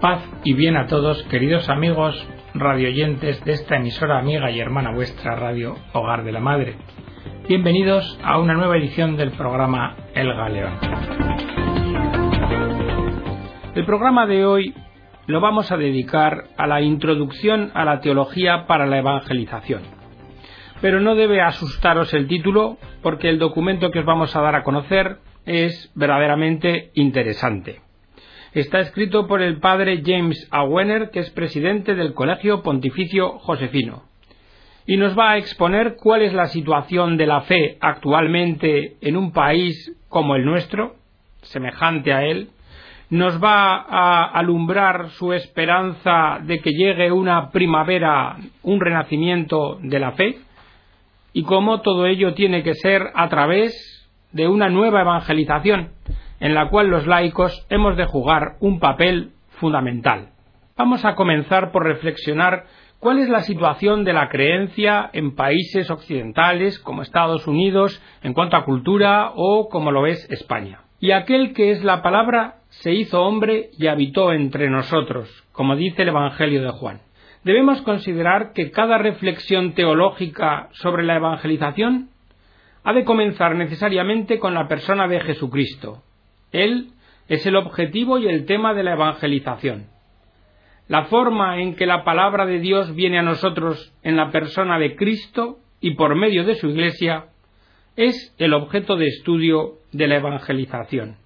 Paz y bien a todos, queridos amigos radioyentes de esta emisora amiga y hermana vuestra Radio Hogar de la Madre. Bienvenidos a una nueva edición del programa El Galeón. El programa de hoy lo vamos a dedicar a la introducción a la teología para la evangelización. Pero no debe asustaros el título porque el documento que os vamos a dar a conocer es verdaderamente interesante. Está escrito por el padre James Awener, que es presidente del Colegio Pontificio Josefino, y nos va a exponer cuál es la situación de la fe actualmente en un país como el nuestro, semejante a él, nos va a alumbrar su esperanza de que llegue una primavera, un renacimiento de la fe, y cómo todo ello tiene que ser a través de una nueva evangelización, en la cual los laicos hemos de jugar un papel fundamental. Vamos a comenzar por reflexionar cuál es la situación de la creencia en países occidentales como Estados Unidos en cuanto a cultura o como lo es España. Y aquel que es la palabra se hizo hombre y habitó entre nosotros, como dice el Evangelio de Juan. Debemos considerar que cada reflexión teológica sobre la evangelización ha de comenzar necesariamente con la persona de Jesucristo, él es el objetivo y el tema de la evangelización. La forma en que la palabra de Dios viene a nosotros en la persona de Cristo y por medio de su Iglesia es el objeto de estudio de la evangelización.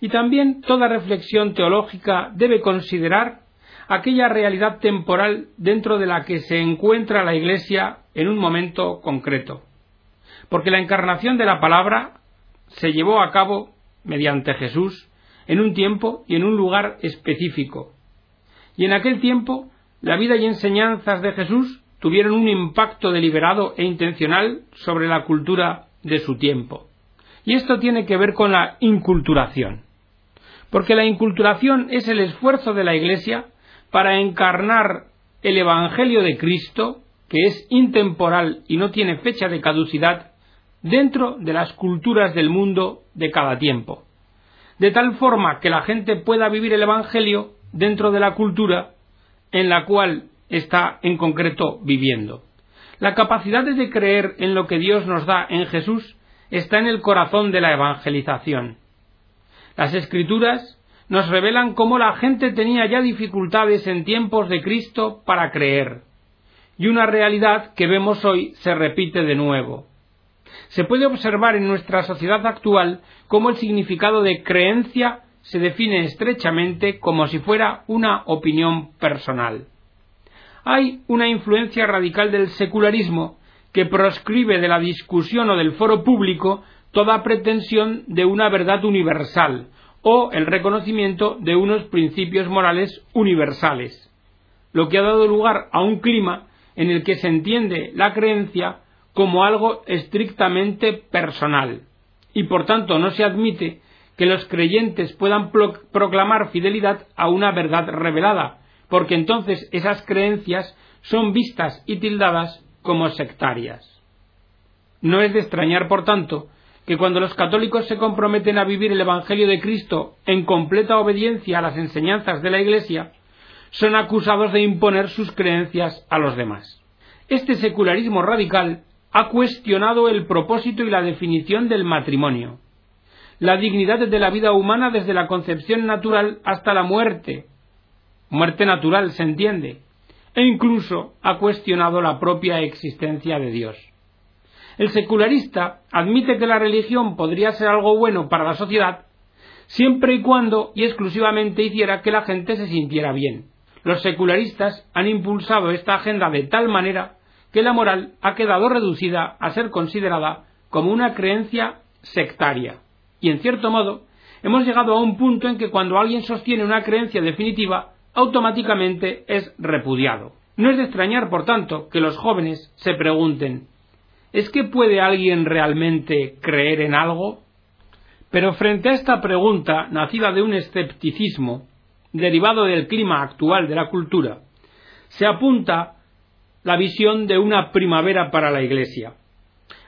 Y también toda reflexión teológica debe considerar aquella realidad temporal dentro de la que se encuentra la Iglesia en un momento concreto. Porque la encarnación de la palabra se llevó a cabo mediante Jesús, en un tiempo y en un lugar específico. Y en aquel tiempo, la vida y enseñanzas de Jesús tuvieron un impacto deliberado e intencional sobre la cultura de su tiempo. Y esto tiene que ver con la inculturación. Porque la inculturación es el esfuerzo de la Iglesia para encarnar el Evangelio de Cristo, que es intemporal y no tiene fecha de caducidad, dentro de las culturas del mundo de cada tiempo, de tal forma que la gente pueda vivir el Evangelio dentro de la cultura en la cual está en concreto viviendo. La capacidad de creer en lo que Dios nos da en Jesús está en el corazón de la evangelización. Las escrituras nos revelan cómo la gente tenía ya dificultades en tiempos de Cristo para creer, y una realidad que vemos hoy se repite de nuevo se puede observar en nuestra sociedad actual cómo el significado de creencia se define estrechamente como si fuera una opinión personal. Hay una influencia radical del secularismo que proscribe de la discusión o del foro público toda pretensión de una verdad universal o el reconocimiento de unos principios morales universales, lo que ha dado lugar a un clima en el que se entiende la creencia como algo estrictamente personal y por tanto no se admite que los creyentes puedan proclamar fidelidad a una verdad revelada, porque entonces esas creencias son vistas y tildadas como sectarias. No es de extrañar, por tanto, que cuando los católicos se comprometen a vivir el Evangelio de Cristo en completa obediencia a las enseñanzas de la Iglesia, son acusados de imponer sus creencias a los demás. Este secularismo radical ha cuestionado el propósito y la definición del matrimonio, la dignidad de la vida humana desde la concepción natural hasta la muerte, muerte natural se entiende, e incluso ha cuestionado la propia existencia de Dios. El secularista admite que la religión podría ser algo bueno para la sociedad siempre y cuando y exclusivamente hiciera que la gente se sintiera bien. Los secularistas han impulsado esta agenda de tal manera que la moral ha quedado reducida a ser considerada como una creencia sectaria. Y en cierto modo, hemos llegado a un punto en que cuando alguien sostiene una creencia definitiva, automáticamente es repudiado. No es de extrañar, por tanto, que los jóvenes se pregunten ¿Es que puede alguien realmente creer en algo? Pero frente a esta pregunta, nacida de un escepticismo derivado del clima actual de la cultura, se apunta la visión de una primavera para la Iglesia.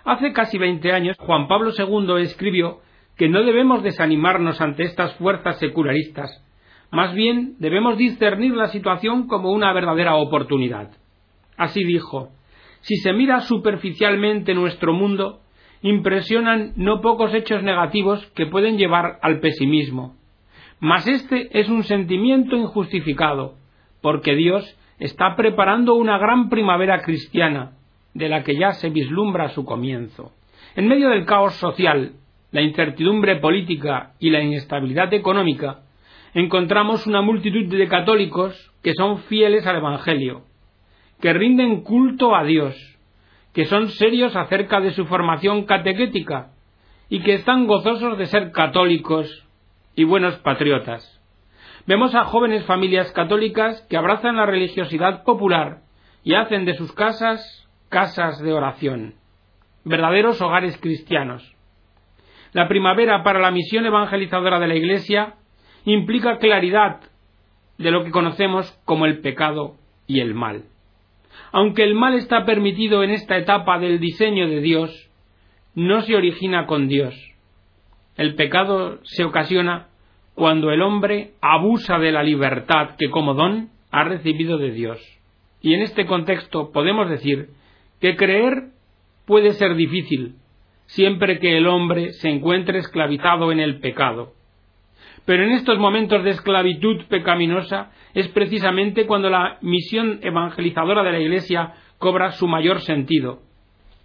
Hace casi veinte años, Juan Pablo II escribió que no debemos desanimarnos ante estas fuerzas secularistas, Más bien debemos discernir la situación como una verdadera oportunidad. Así dijo, si se mira superficialmente nuestro mundo, impresionan no pocos hechos negativos que pueden llevar al pesimismo. Mas este es un sentimiento injustificado, porque Dios está preparando una gran primavera cristiana, de la que ya se vislumbra su comienzo. En medio del caos social, la incertidumbre política y la inestabilidad económica, encontramos una multitud de católicos que son fieles al Evangelio, que rinden culto a Dios, que son serios acerca de su formación catequética y que están gozosos de ser católicos y buenos patriotas. Vemos a jóvenes familias católicas que abrazan la religiosidad popular y hacen de sus casas casas de oración, verdaderos hogares cristianos. La primavera para la misión evangelizadora de la Iglesia implica claridad de lo que conocemos como el pecado y el mal. Aunque el mal está permitido en esta etapa del diseño de Dios, no se origina con Dios. El pecado se ocasiona cuando el hombre abusa de la libertad que como don ha recibido de Dios. Y en este contexto podemos decir que creer puede ser difícil, siempre que el hombre se encuentre esclavizado en el pecado. Pero en estos momentos de esclavitud pecaminosa es precisamente cuando la misión evangelizadora de la Iglesia cobra su mayor sentido.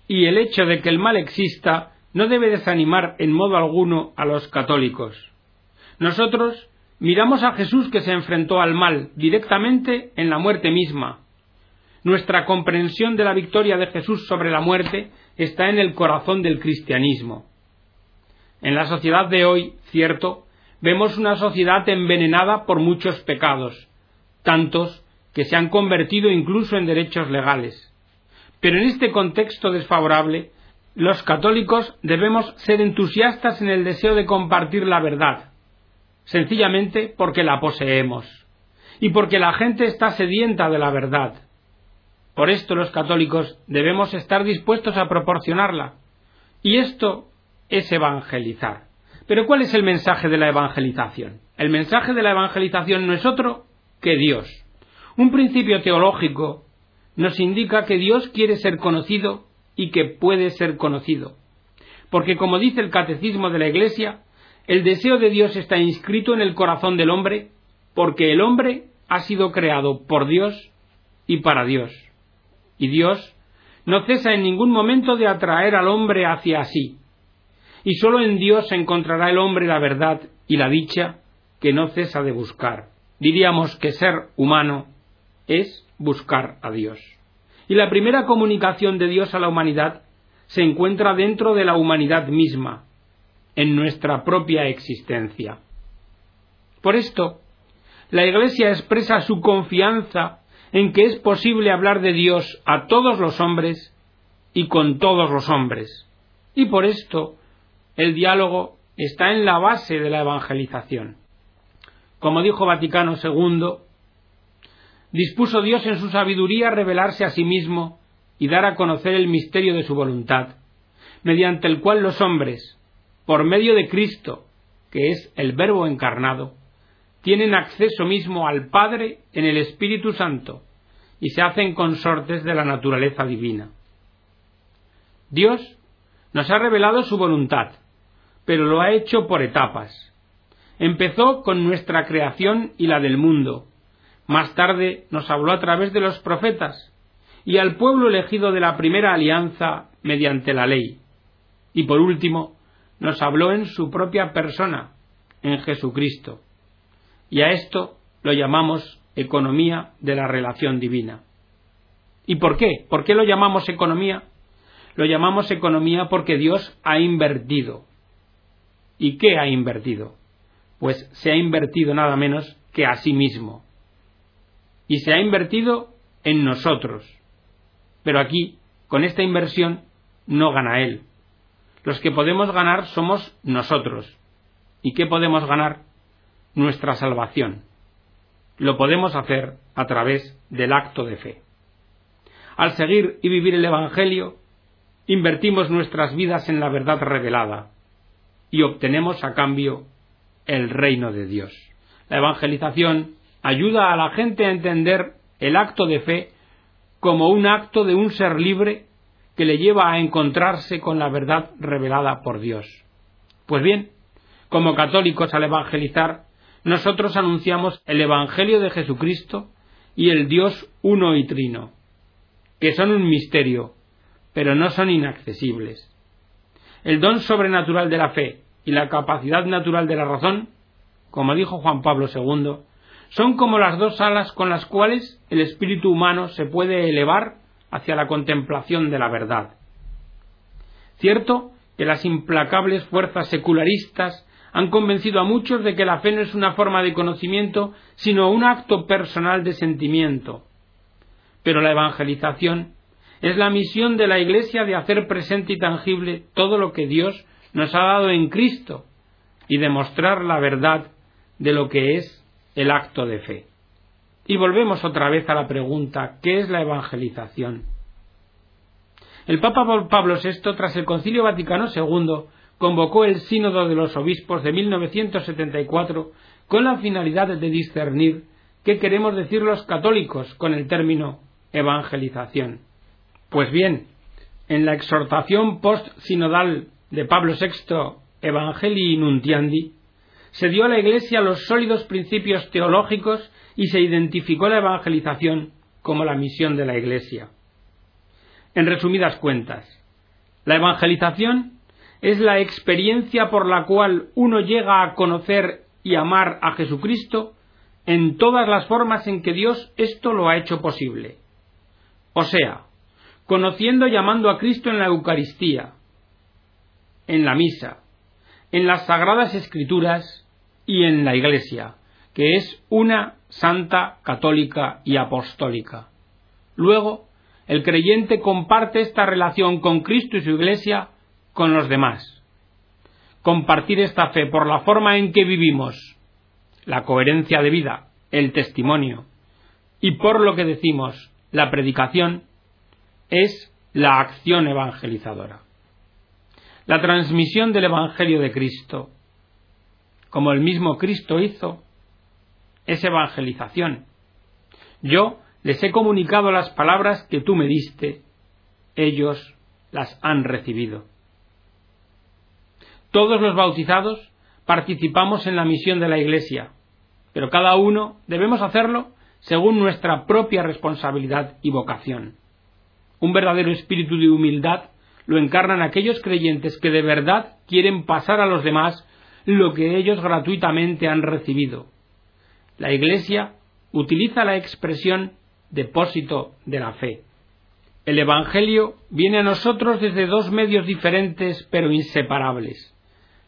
Y el hecho de que el mal exista no debe desanimar en modo alguno a los católicos. Nosotros miramos a Jesús que se enfrentó al mal directamente en la muerte misma, nuestra comprensión de la victoria de Jesús sobre la muerte está en el corazón del cristianismo. En la sociedad de hoy, cierto, vemos una sociedad envenenada por muchos pecados, tantos que se han convertido incluso en derechos legales. Pero en este contexto desfavorable, los católicos debemos ser entusiastas en el deseo de compartir la verdad, sencillamente porque la poseemos, y porque la gente está sedienta de la verdad. Por esto los católicos debemos estar dispuestos a proporcionarla. Y esto es evangelizar. Pero ¿cuál es el mensaje de la evangelización? El mensaje de la evangelización no es otro que Dios. Un principio teológico nos indica que Dios quiere ser conocido y que puede ser conocido. Porque como dice el catecismo de la Iglesia, el deseo de Dios está inscrito en el corazón del hombre porque el hombre ha sido creado por Dios y para Dios. Y Dios no cesa en ningún momento de atraer al hombre hacia sí. Y sólo en Dios encontrará el hombre la verdad y la dicha que no cesa de buscar. Diríamos que ser humano es buscar a Dios. Y la primera comunicación de Dios a la humanidad se encuentra dentro de la humanidad misma, en nuestra propia existencia. Por esto, la Iglesia expresa su confianza en que es posible hablar de Dios a todos los hombres y con todos los hombres. Y por esto el diálogo está en la base de la evangelización. Como dijo Vaticano II, dispuso Dios en su sabiduría revelarse a sí mismo y dar a conocer el misterio de su voluntad, mediante el cual los hombres, por medio de Cristo, que es el Verbo encarnado, tienen acceso mismo al Padre en el Espíritu Santo y se hacen consortes de la naturaleza divina. Dios nos ha revelado su voluntad, pero lo ha hecho por etapas. Empezó con nuestra creación y la del mundo. Más tarde nos habló a través de los profetas y al pueblo elegido de la primera alianza mediante la ley. Y por último, nos habló en su propia persona, en Jesucristo y a esto lo llamamos economía de la relación divina. ¿Y por qué? ¿Por qué lo llamamos economía? Lo llamamos economía porque Dios ha invertido. ¿Y qué ha invertido? Pues se ha invertido nada menos que a sí mismo. Y se ha invertido en nosotros. Pero aquí, con esta inversión, no gana Él. Los que podemos ganar somos nosotros. ¿Y qué podemos ganar? nuestra salvación. Lo podemos hacer a través del acto de fe. Al seguir y vivir el Evangelio, invertimos nuestras vidas en la verdad revelada y obtenemos a cambio el reino de Dios. La evangelización ayuda a la gente a entender el acto de fe como un acto de un ser libre que le lleva a encontrarse con la verdad revelada por Dios. Pues bien, como católicos al evangelizar, nosotros anunciamos el Evangelio de Jesucristo y el Dios uno y trino, que son un misterio, pero no son inaccesibles. El don sobrenatural de la fe y la capacidad natural de la razón, como dijo Juan Pablo II, son como las dos alas con las cuales el espíritu humano se puede elevar hacia la contemplación de la verdad. Cierto que las implacables fuerzas secularistas han convencido a muchos de que la fe no es una forma de conocimiento, sino un acto personal de sentimiento. Pero la evangelización es la misión de la Iglesia de hacer presente y tangible todo lo que Dios nos ha dado en Cristo y demostrar la verdad de lo que es el acto de fe. Y volvemos otra vez a la pregunta, ¿qué es la evangelización? El Papa Pablo VI, tras el Concilio Vaticano II, convocó el Sínodo de los Obispos de 1974 con la finalidad de discernir qué queremos decir los católicos con el término evangelización. Pues bien, en la exhortación post-sinodal de Pablo VI, Evangelii Nuntiandi, se dio a la Iglesia los sólidos principios teológicos y se identificó la evangelización como la misión de la Iglesia. En resumidas cuentas, la evangelización es la experiencia por la cual uno llega a conocer y amar a Jesucristo en todas las formas en que Dios esto lo ha hecho posible. O sea, conociendo y amando a Cristo en la Eucaristía, en la misa, en las sagradas escrituras y en la Iglesia, que es una santa, católica y apostólica. Luego, el creyente comparte esta relación con Cristo y su Iglesia con los demás. Compartir esta fe por la forma en que vivimos, la coherencia de vida, el testimonio, y por lo que decimos, la predicación, es la acción evangelizadora. La transmisión del Evangelio de Cristo, como el mismo Cristo hizo, es evangelización. Yo les he comunicado las palabras que tú me diste, ellos las han recibido. Todos los bautizados participamos en la misión de la Iglesia, pero cada uno debemos hacerlo según nuestra propia responsabilidad y vocación. Un verdadero espíritu de humildad lo encarnan aquellos creyentes que de verdad quieren pasar a los demás lo que ellos gratuitamente han recibido. La Iglesia utiliza la expresión depósito de la fe. El Evangelio viene a nosotros desde dos medios diferentes pero inseparables,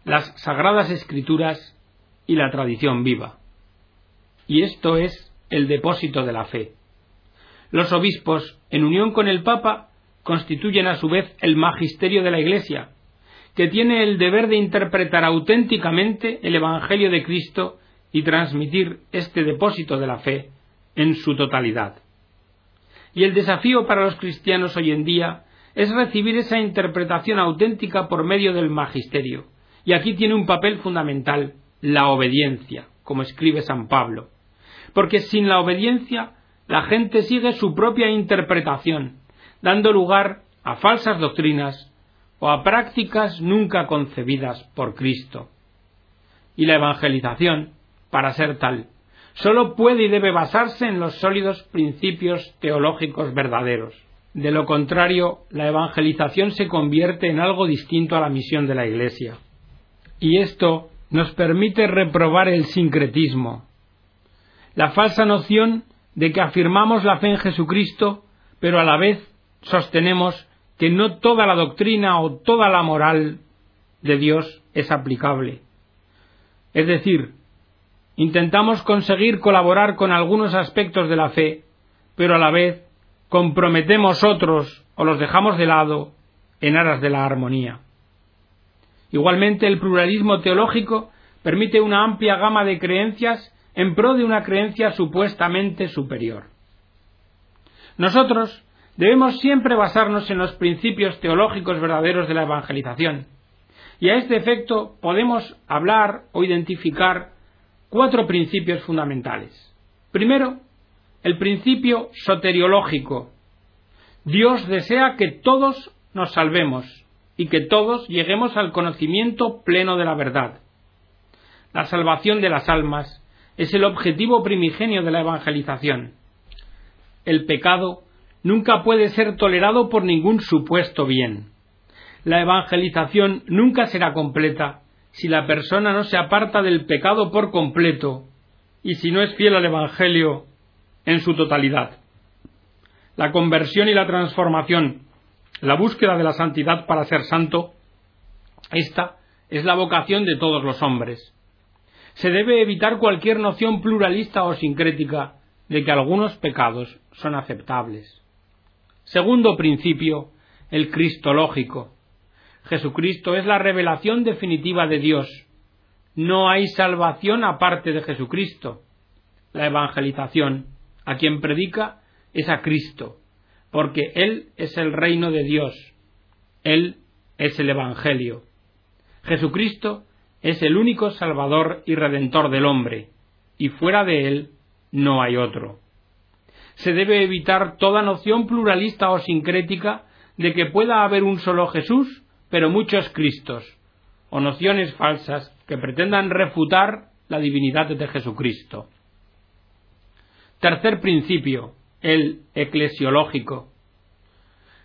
las Sagradas Escrituras y la tradición viva. Y esto es el depósito de la fe. Los obispos, en unión con el Papa, constituyen a su vez el magisterio de la Iglesia, que tiene el deber de interpretar auténticamente el Evangelio de Cristo y transmitir este depósito de la fe en su totalidad. Y el desafío para los cristianos hoy en día es recibir esa interpretación auténtica por medio del magisterio. Y aquí tiene un papel fundamental la obediencia, como escribe San Pablo. Porque sin la obediencia la gente sigue su propia interpretación, dando lugar a falsas doctrinas o a prácticas nunca concebidas por Cristo. Y la evangelización, para ser tal, sólo puede y debe basarse en los sólidos principios teológicos verdaderos. De lo contrario, la evangelización se convierte en algo distinto a la misión de la Iglesia. Y esto nos permite reprobar el sincretismo, la falsa noción de que afirmamos la fe en Jesucristo, pero a la vez sostenemos que no toda la doctrina o toda la moral de Dios es aplicable. Es decir, intentamos conseguir colaborar con algunos aspectos de la fe, pero a la vez comprometemos otros o los dejamos de lado en aras de la armonía. Igualmente, el pluralismo teológico permite una amplia gama de creencias en pro de una creencia supuestamente superior. Nosotros debemos siempre basarnos en los principios teológicos verdaderos de la evangelización. Y a este efecto podemos hablar o identificar cuatro principios fundamentales. Primero, el principio soteriológico. Dios desea que todos nos salvemos y que todos lleguemos al conocimiento pleno de la verdad. La salvación de las almas es el objetivo primigenio de la evangelización. El pecado nunca puede ser tolerado por ningún supuesto bien. La evangelización nunca será completa si la persona no se aparta del pecado por completo y si no es fiel al Evangelio en su totalidad. La conversión y la transformación, la búsqueda de la santidad para ser santo, esta es la vocación de todos los hombres. Se debe evitar cualquier noción pluralista o sincrética de que algunos pecados son aceptables. Segundo principio, el cristológico. Jesucristo es la revelación definitiva de Dios. No hay salvación aparte de Jesucristo. La evangelización, a quien predica, es a Cristo, porque Él es el reino de Dios. Él es el Evangelio. Jesucristo es el único Salvador y Redentor del hombre, y fuera de Él no hay otro. Se debe evitar toda noción pluralista o sincrética de que pueda haber un solo Jesús pero muchos Cristos, o nociones falsas que pretendan refutar la divinidad de Jesucristo. Tercer principio, el eclesiológico.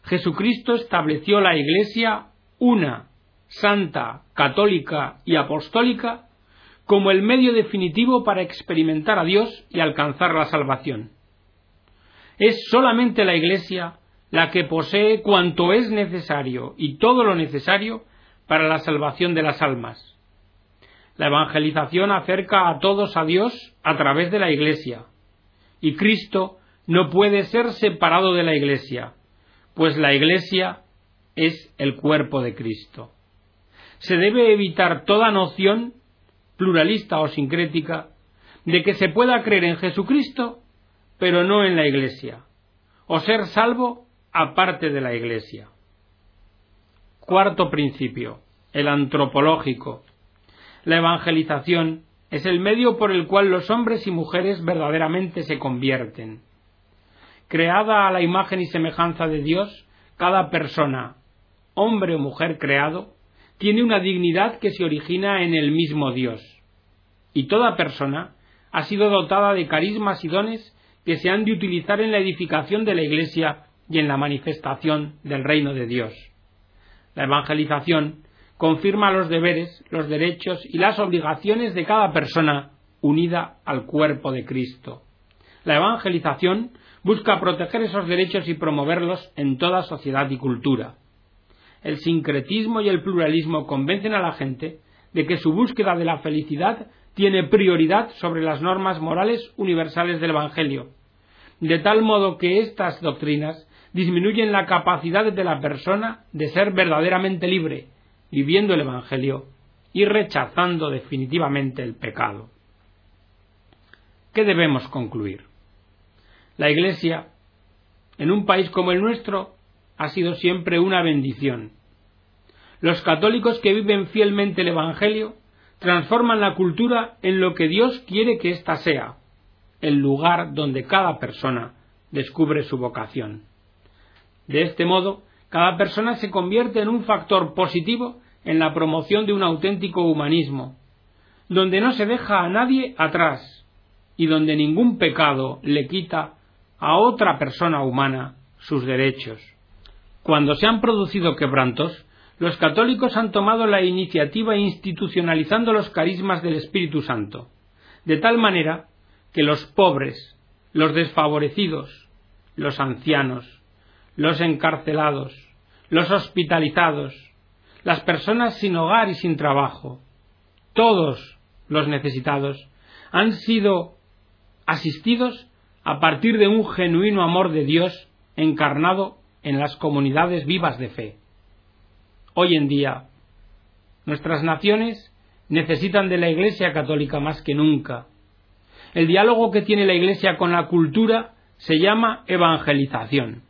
Jesucristo estableció la Iglesia una, santa, católica y apostólica como el medio definitivo para experimentar a Dios y alcanzar la salvación. Es solamente la Iglesia la que posee cuanto es necesario y todo lo necesario para la salvación de las almas. La evangelización acerca a todos a Dios a través de la Iglesia, y Cristo no puede ser separado de la Iglesia, pues la Iglesia es el cuerpo de Cristo. Se debe evitar toda noción, pluralista o sincrética, de que se pueda creer en Jesucristo, pero no en la Iglesia, o ser salvo aparte de la Iglesia. Cuarto principio, el antropológico. La evangelización es el medio por el cual los hombres y mujeres verdaderamente se convierten. Creada a la imagen y semejanza de Dios, cada persona, hombre o mujer creado, tiene una dignidad que se origina en el mismo Dios. Y toda persona ha sido dotada de carismas y dones que se han de utilizar en la edificación de la Iglesia y en la manifestación del reino de Dios. La evangelización confirma los deberes, los derechos y las obligaciones de cada persona unida al cuerpo de Cristo. La evangelización busca proteger esos derechos y promoverlos en toda sociedad y cultura. El sincretismo y el pluralismo convencen a la gente de que su búsqueda de la felicidad tiene prioridad sobre las normas morales universales del Evangelio, de tal modo que estas doctrinas disminuyen la capacidad de la persona de ser verdaderamente libre, viviendo el Evangelio y rechazando definitivamente el pecado. ¿Qué debemos concluir? La Iglesia, en un país como el nuestro, ha sido siempre una bendición. Los católicos que viven fielmente el Evangelio transforman la cultura en lo que Dios quiere que ésta sea, el lugar donde cada persona descubre su vocación. De este modo, cada persona se convierte en un factor positivo en la promoción de un auténtico humanismo, donde no se deja a nadie atrás y donde ningún pecado le quita a otra persona humana sus derechos. Cuando se han producido quebrantos, los católicos han tomado la iniciativa institucionalizando los carismas del Espíritu Santo, de tal manera que los pobres, los desfavorecidos, los ancianos, los encarcelados, los hospitalizados, las personas sin hogar y sin trabajo, todos los necesitados, han sido asistidos a partir de un genuino amor de Dios encarnado en las comunidades vivas de fe. Hoy en día, nuestras naciones necesitan de la Iglesia católica más que nunca. El diálogo que tiene la Iglesia con la cultura se llama evangelización.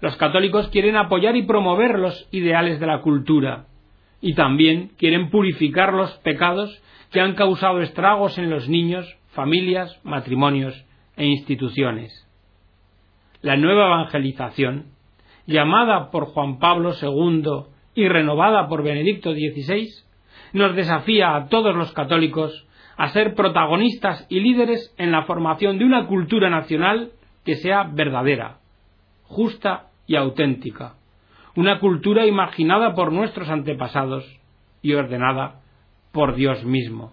Los católicos quieren apoyar y promover los ideales de la cultura, y también quieren purificar los pecados que han causado estragos en los niños, familias, matrimonios e instituciones. La nueva evangelización, llamada por Juan Pablo II y renovada por Benedicto XVI, nos desafía a todos los católicos a ser protagonistas y líderes en la formación de una cultura nacional que sea verdadera, justa y auténtica, una cultura imaginada por nuestros antepasados y ordenada por Dios mismo.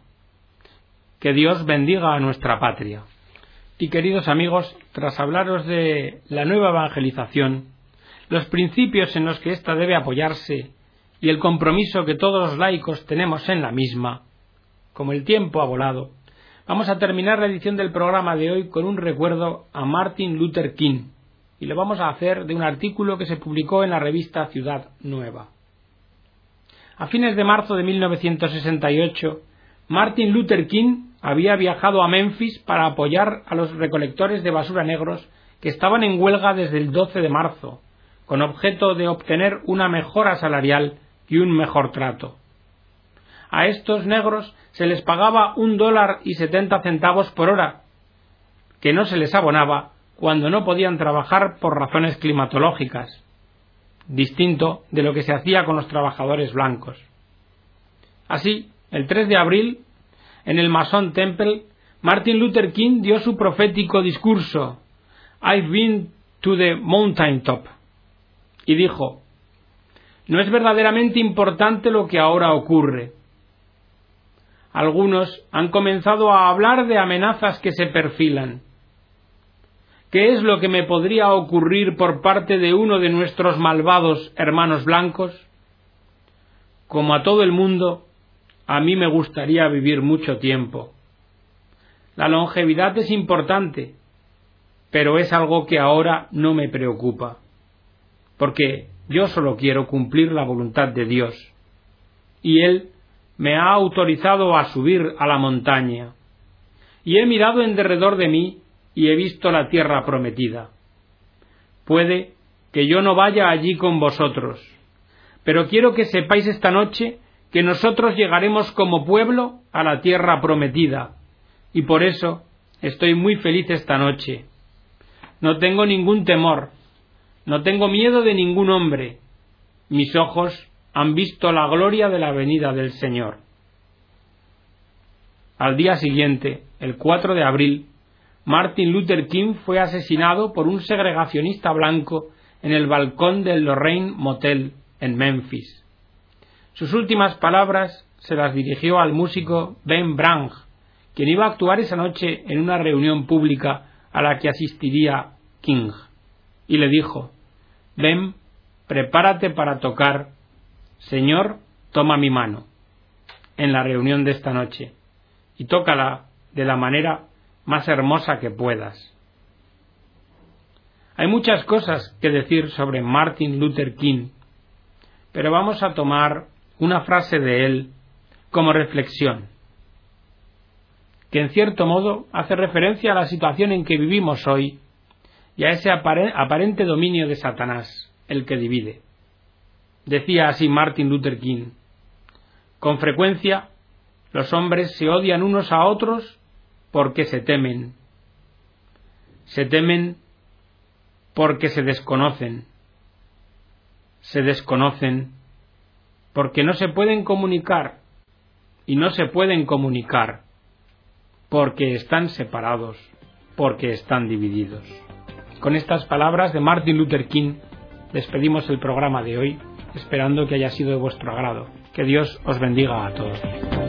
Que Dios bendiga a nuestra patria. Y queridos amigos, tras hablaros de la nueva evangelización, los principios en los que ésta debe apoyarse y el compromiso que todos los laicos tenemos en la misma, como el tiempo ha volado, vamos a terminar la edición del programa de hoy con un recuerdo a Martin Luther King, y lo vamos a hacer de un artículo que se publicó en la revista Ciudad Nueva. A fines de marzo de 1968, Martin Luther King había viajado a Memphis para apoyar a los recolectores de basura negros que estaban en huelga desde el 12 de marzo, con objeto de obtener una mejora salarial y un mejor trato. A estos negros se les pagaba un dólar y setenta centavos por hora, que no se les abonaba cuando no podían trabajar por razones climatológicas, distinto de lo que se hacía con los trabajadores blancos. Así, el 3 de abril, en el Mason Temple, Martin Luther King dio su profético discurso I've been to the mountain top y dijo No es verdaderamente importante lo que ahora ocurre. Algunos han comenzado a hablar de amenazas que se perfilan ¿Qué es lo que me podría ocurrir por parte de uno de nuestros malvados hermanos blancos? Como a todo el mundo, a mí me gustaría vivir mucho tiempo. La longevidad es importante, pero es algo que ahora no me preocupa, porque yo solo quiero cumplir la voluntad de Dios, y Él me ha autorizado a subir a la montaña, y he mirado en derredor de mí y he visto la tierra prometida. Puede que yo no vaya allí con vosotros, pero quiero que sepáis esta noche que nosotros llegaremos como pueblo a la tierra prometida, y por eso estoy muy feliz esta noche. No tengo ningún temor, no tengo miedo de ningún hombre. Mis ojos han visto la gloria de la venida del Señor. Al día siguiente, el 4 de abril, Martin Luther King fue asesinado por un segregacionista blanco en el balcón del Lorraine Motel en Memphis. Sus últimas palabras se las dirigió al músico Ben Branch, quien iba a actuar esa noche en una reunión pública a la que asistiría King, y le dijo Ben, prepárate para tocar Señor, toma mi mano en la reunión de esta noche y tócala de la manera más hermosa que puedas. Hay muchas cosas que decir sobre Martin Luther King, pero vamos a tomar una frase de él como reflexión, que en cierto modo hace referencia a la situación en que vivimos hoy y a ese aparente dominio de Satanás, el que divide. Decía así Martin Luther King, con frecuencia los hombres se odian unos a otros porque se temen. Se temen porque se desconocen. Se desconocen porque no se pueden comunicar y no se pueden comunicar porque están separados, porque están divididos. Con estas palabras de Martin Luther King despedimos el programa de hoy, esperando que haya sido de vuestro agrado. Que Dios os bendiga a todos.